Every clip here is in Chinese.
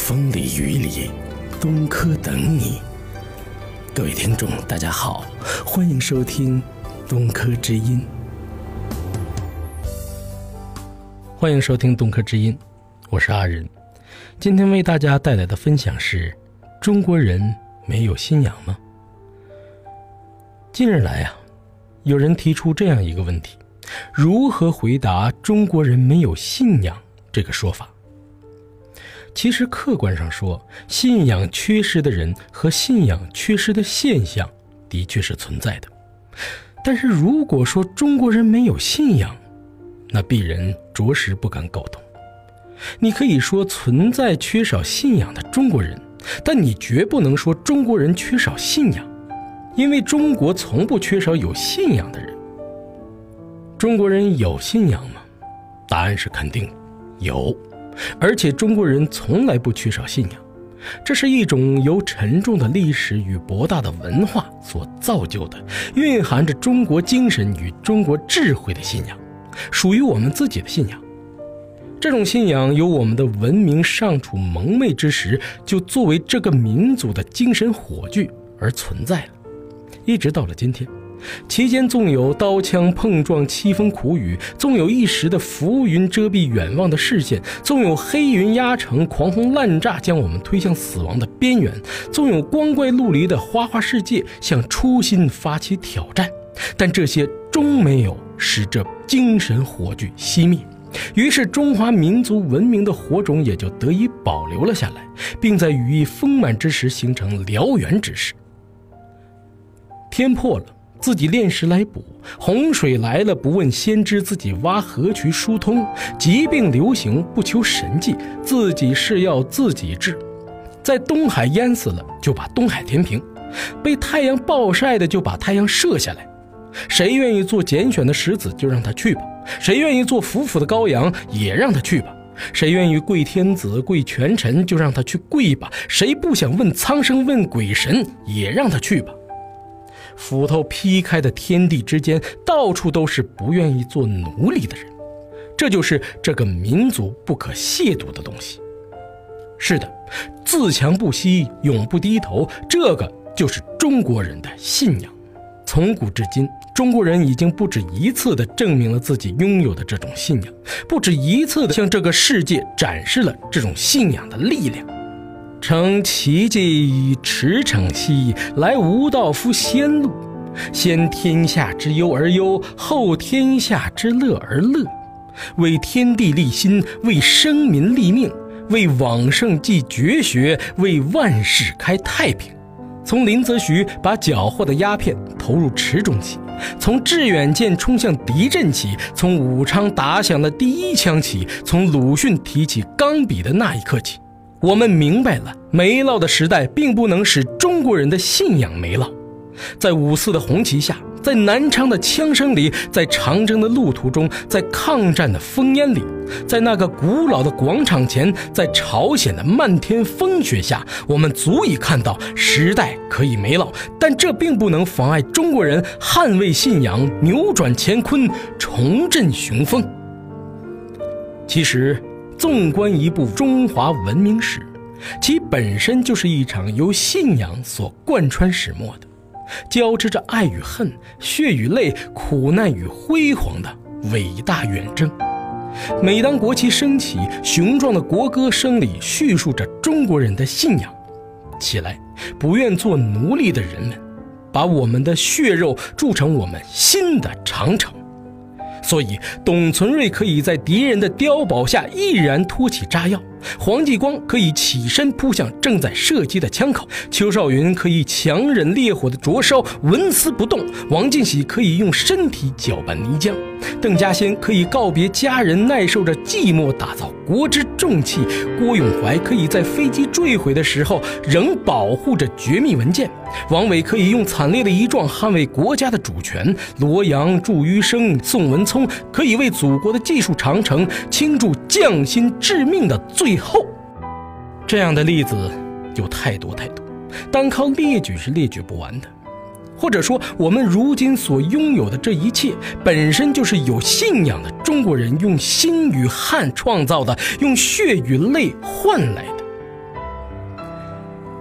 风里雨里，东科等你。各位听众，大家好，欢迎收听东科之音。欢迎收听东科之音，我是阿仁。今天为大家带来的分享是：中国人没有信仰吗？近日来啊，有人提出这样一个问题：如何回答“中国人没有信仰”这个说法？其实客观上说，信仰缺失的人和信仰缺失的现象的确是存在的。但是如果说中国人没有信仰，那鄙人着实不敢苟同。你可以说存在缺少信仰的中国人，但你绝不能说中国人缺少信仰，因为中国从不缺少有信仰的人。中国人有信仰吗？答案是肯定有。而且中国人从来不缺少信仰，这是一种由沉重的历史与博大的文化所造就的，蕴含着中国精神与中国智慧的信仰，属于我们自己的信仰。这种信仰由我们的文明尚处蒙昧之时，就作为这个民族的精神火炬而存在了，一直到了今天。其间纵有刀枪碰撞、凄风苦雨，纵有一时的浮云遮蔽远望的视线，纵有黑云压城、狂轰滥炸将我们推向死亡的边缘，纵有光怪陆离的花花世界向初心发起挑战，但这些终没有使这精神火炬熄灭。于是，中华民族文明的火种也就得以保留了下来，并在羽翼丰满之时形成燎原之势。天破了。自己炼石来补，洪水来了不问先知，自己挖河渠疏通；疾病流行不求神迹，自己是要自己治。在东海淹死了，就把东海填平；被太阳暴晒的，就把太阳射下来。谁愿意做拣选的石子，就让他去吧；谁愿意做俯俯的羔羊，也让他去吧；谁愿意跪天子、跪权臣，就让他去跪吧；谁不想问苍生、问鬼神，也让他去吧。斧头劈开的天地之间，到处都是不愿意做奴隶的人，这就是这个民族不可亵渎的东西。是的，自强不息，永不低头，这个就是中国人的信仰。从古至今，中国人已经不止一次地证明了自己拥有的这种信仰，不止一次地向这个世界展示了这种信仰的力量。乘奇迹驰骋兮，来吾道夫先路。先天下之忧而忧，后天下之乐而乐。为天地立心，为生民立命，为往圣继绝学，为万世开太平。从林则徐把缴获的鸦片投入池中起，从致远舰冲向敌阵起，从武昌打响的第一枪起，从鲁迅提起钢笔的那一刻起。我们明白了，没落的时代并不能使中国人的信仰没落。在五四的红旗下，在南昌的枪声里，在长征的路途中，在抗战的烽烟里，在那个古老的广场前，在朝鲜的漫天风雪下，我们足以看到时代可以没落，但这并不能妨碍中国人捍卫信仰、扭转乾坤、重振雄风。其实。纵观一部中华文明史，其本身就是一场由信仰所贯穿始末的，交织着爱与恨、血与泪、苦难与辉煌的伟大远征。每当国旗升起，雄壮的国歌声里叙述着中国人的信仰。起来，不愿做奴隶的人们，把我们的血肉铸成我们新的长城。所以，董存瑞可以在敌人的碉堡下毅然托起炸药，黄继光可以起身扑向正在射击的枪口，邱少云可以强忍烈火的灼烧，纹丝不动；王进喜可以用身体搅拌泥浆，邓稼先可以告别家人，耐受着寂寞，打造国之重器；郭永怀可以在飞机坠毁的时候，仍保护着绝密文件。王伟可以用惨烈的一撞捍卫国家的主权，罗阳、祝余生、宋文聪可以为祖国的技术长城倾注匠心致命的最后。这样的例子有太多太多，单靠列举是列举不完的。或者说，我们如今所拥有的这一切，本身就是有信仰的中国人用心与汗创造的，用血与泪换来的。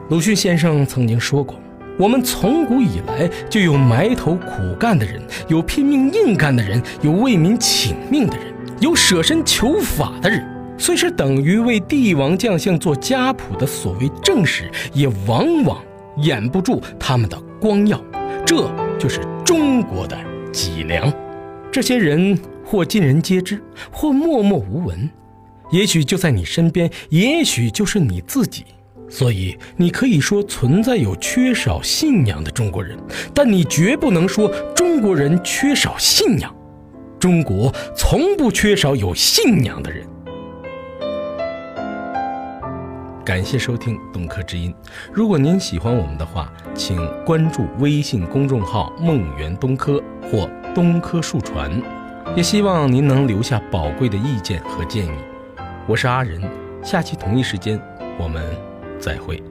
鲁迅先生曾经说过：“我们从古以来就有埋头苦干的人，有拼命硬干的人，有为民请命的人，有舍身求法的人。虽是等于为帝王将相做家谱的所谓正史，也往往掩不住他们的光耀。这就是中国的脊梁。这些人或尽人皆知，或默默无闻，也许就在你身边，也许就是你自己。”所以，你可以说存在有缺少信仰的中国人，但你绝不能说中国人缺少信仰。中国从不缺少有信仰的人。感谢收听《东科之音》。如果您喜欢我们的话，请关注微信公众号“梦圆东科”或“东科树传”。也希望您能留下宝贵的意见和建议。我是阿仁，下期同一时间我们。再会。